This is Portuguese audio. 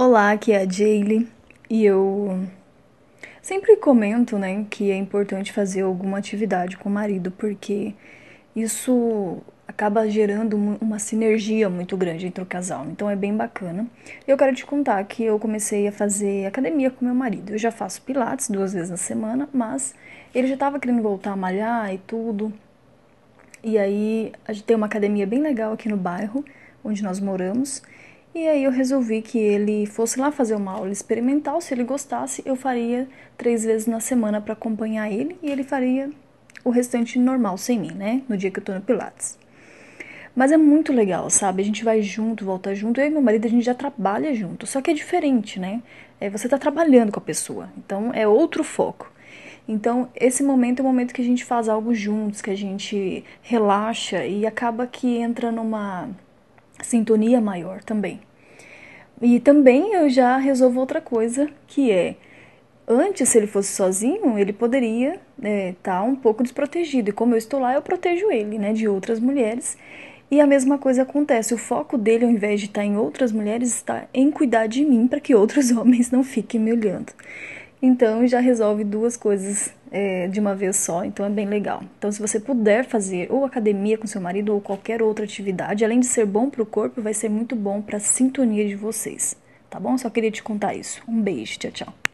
Olá, aqui é a Jaylee e eu sempre comento, né, que é importante fazer alguma atividade com o marido porque isso acaba gerando uma sinergia muito grande entre o casal, então é bem bacana. Eu quero te contar que eu comecei a fazer academia com meu marido. Eu já faço pilates duas vezes na semana, mas ele já estava querendo voltar a malhar e tudo. E aí a gente tem uma academia bem legal aqui no bairro onde nós moramos. E aí eu resolvi que ele fosse lá fazer uma aula experimental, se ele gostasse, eu faria três vezes na semana para acompanhar ele e ele faria o restante normal sem mim, né? No dia que eu tô no Pilates. Mas é muito legal, sabe? A gente vai junto, volta junto. Eu e meu marido, a gente já trabalha junto. Só que é diferente, né? É, você tá trabalhando com a pessoa. Então é outro foco. Então, esse momento é o momento que a gente faz algo juntos, que a gente relaxa e acaba que entra numa sintonia maior também. E também eu já resolvo outra coisa, que é antes, se ele fosse sozinho, ele poderia estar né, tá um pouco desprotegido. E como eu estou lá, eu protejo ele, né, de outras mulheres. E a mesma coisa acontece. O foco dele, ao invés de estar em outras mulheres, está em cuidar de mim para que outros homens não fiquem me olhando. Então já resolve duas coisas é, de uma vez só, então é bem legal. Então, se você puder fazer ou academia com seu marido ou qualquer outra atividade, além de ser bom para o corpo, vai ser muito bom para a sintonia de vocês. Tá bom? Só queria te contar isso. Um beijo, tchau, tchau.